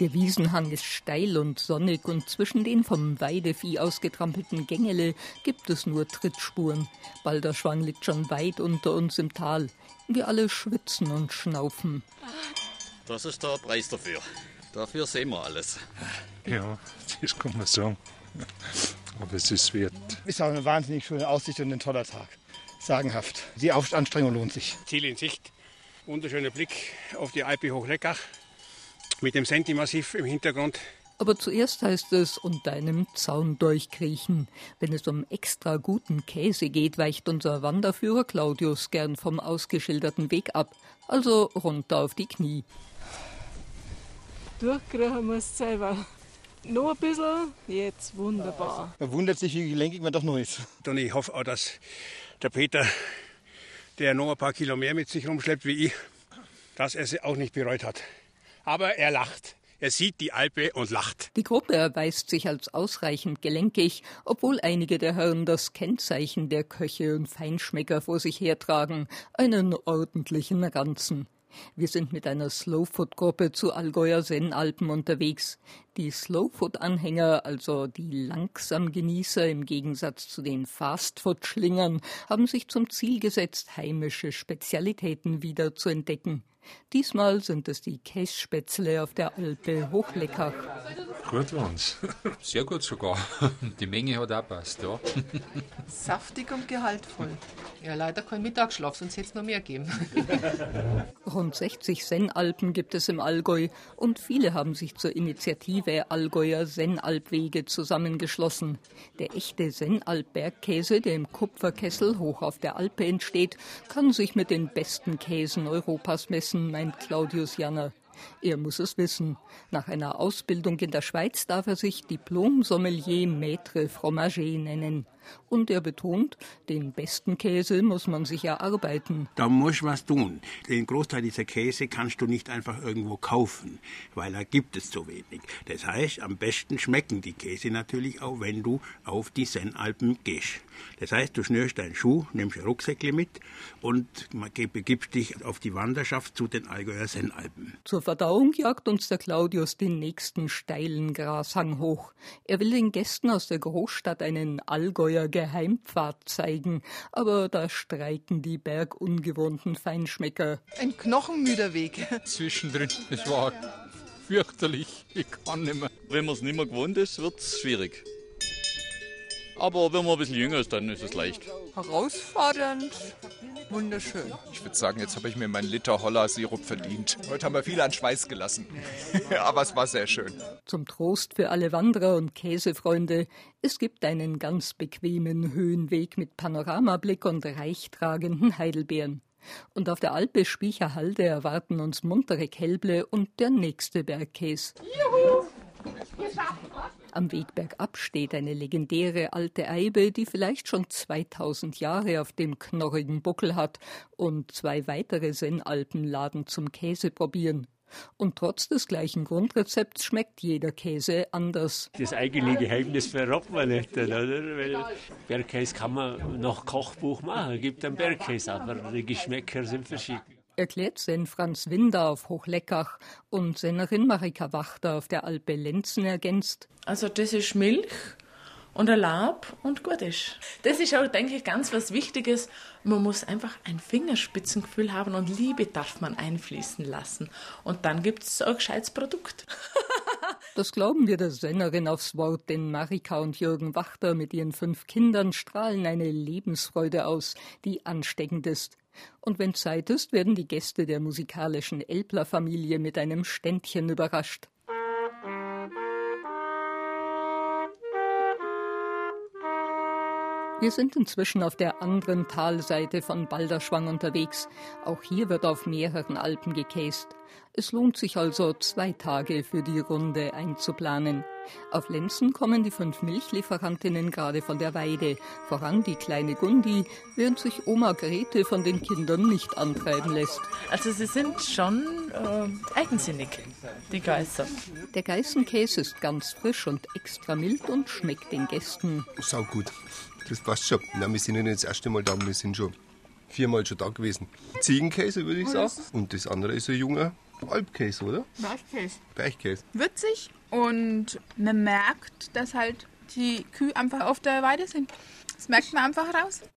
Der Wiesenhang ist steil und sonnig und zwischen den vom Weidevieh ausgetrampelten Gängele gibt es nur Trittspuren. Balderschwang liegt schon weit unter uns im Tal. Wir alle schwitzen und schnaufen. Das ist der Preis dafür. Dafür sehen wir alles. Ja, das kann man sagen. Aber es ist wert. Ist auch eine wahnsinnig schöne Aussicht und ein toller Tag. Sagenhaft. Die Anstrengung lohnt sich. Ziel in Sicht. Wunderschöner Blick auf die Alpe Hochleckach mit dem Sentimassiv im Hintergrund. Aber zuerst heißt es unter einem Zaun durchkriechen. Wenn es um extra guten Käse geht, weicht unser Wanderführer Claudius gern vom ausgeschilderten Weg ab. Also runter auf die Knie. Durchkriegen muss selber. Noch ein bisschen, jetzt wunderbar. Man wundert sich, wie gelenkig man doch noch ist. Und ich hoffe auch, dass der Peter, der noch ein paar Kilo mehr mit sich rumschleppt wie ich, dass er sie auch nicht bereut hat. Aber er lacht. Er sieht die Alpe und lacht. Die Gruppe erweist sich als ausreichend gelenkig, obwohl einige der Herren das Kennzeichen der Köche und Feinschmecker vor sich hertragen, einen ordentlichen Ranzen. Wir sind mit einer Slowfood-Gruppe zu Allgäuer Sennalpen unterwegs. Die Slowfood-Anhänger, also die Langsam-Genießer im Gegensatz zu den Fastfood-Schlingern, haben sich zum Ziel gesetzt, heimische Spezialitäten wieder zu entdecken. Diesmal sind es die Kässpätzle auf der Alpe Hochleckach. Gut waren's. Sehr gut sogar. Die Menge hat auch passt, ja. Saftig und gehaltvoll. Ja, leider kein Mittagsschlaf, sonst hätte es noch mehr geben. Rund 60 Sennalpen gibt es im Allgäu und viele haben sich zur Initiative Allgäuer Sennalpwege zusammengeschlossen. Der echte Sennalp-Bergkäse, der im Kupferkessel hoch auf der Alpe entsteht, kann sich mit den besten Käsen Europas messen, meint Claudius Janner. Er muss es wissen. Nach einer Ausbildung in der Schweiz darf er sich Diplom-Sommelier Maître Fromager nennen. Und er betont, den besten Käse muss man sich erarbeiten. Da muss was tun. Den Großteil dieser Käse kannst du nicht einfach irgendwo kaufen, weil da gibt es zu wenig. Das heißt, am besten schmecken die Käse natürlich auch, wenn du auf die Sennalpen gehst. Das heißt, du schnürst deinen Schuh, nimmst ein Rucksäckchen mit und begibst dich auf die Wanderschaft zu den Allgäuer Sennalpen. Zur Verdauung jagt uns der Claudius den nächsten steilen Grashang hoch. Er will den Gästen aus der Großstadt einen Allgäuer Geheimpfad zeigen, aber da streiken die bergungewohnten Feinschmecker. Ein knochenmüder Weg. Zwischendrin, es war fürchterlich. Ich kann nicht mehr. Wenn man es nicht mehr gewohnt ist, wird es schwierig. Aber wenn man ein bisschen jünger ist, dann ist es leicht. Herausfordernd, wunderschön. Ich würde sagen, jetzt habe ich mir meinen Liter Holler-Sirup verdient. Heute haben wir viel an Schweiß gelassen. Aber es war sehr schön. Zum Trost für alle Wanderer und Käsefreunde, es gibt einen ganz bequemen Höhenweg mit Panoramablick und reichtragenden Heidelbeeren. Und auf der Alpe Spiecherhalde erwarten uns muntere Kälble und der nächste Bergkäse. Juhu! Am Weg bergab steht eine legendäre alte Eibe, die vielleicht schon 2000 Jahre auf dem knorrigen Buckel hat und zwei weitere Sennalpen laden zum Käse probieren. Und trotz des gleichen Grundrezepts schmeckt jeder Käse anders. Das eigene Geheimnis verraten wir nicht, oder? Weil Bergkäse kann man nach Kochbuch machen, gibt einen Bergkäse, aber die Geschmäcker sind verschieden erklärt Sen Franz Winder auf Hochleckach und Sennerin Marika Wachter auf der Alpe Lenzen ergänzt. Also das ist Milch und ein Lab und gut ist. Das ist auch, denke ich, ganz was Wichtiges. Man muss einfach ein Fingerspitzengefühl haben und Liebe darf man einfließen lassen. Und dann gibt es ein gescheites Produkt. Das glauben wir der Sennerin aufs Wort, denn Marika und Jürgen Wachter mit ihren fünf Kindern strahlen eine Lebensfreude aus, die ansteckend ist. Und wenn Zeit ist, werden die Gäste der musikalischen Elbler-Familie mit einem Ständchen überrascht. Wir sind inzwischen auf der anderen Talseite von Balderschwang unterwegs. Auch hier wird auf mehreren Alpen gekäst. Es lohnt sich also, zwei Tage für die Runde einzuplanen. Auf Lenzen kommen die fünf Milchlieferantinnen gerade von der Weide, voran die kleine Gundi, während sich Oma Grete von den Kindern nicht antreiben lässt. Also sie sind schon äh, eigensinnig, die Geißer. Der Geißenkäse ist ganz frisch und extra mild und schmeckt den Gästen. Sau gut. Das passt schon. Na, wir sind ja nicht das erste Mal da, wir sind schon viermal schon da gewesen. Ziegenkäse, würde ich sagen. Und das andere ist ein junger Alpkäse, oder? Bergkäse. Bergkäse. Würzig und man merkt, dass halt die Kühe einfach auf der Weide sind. Das merkt man einfach raus.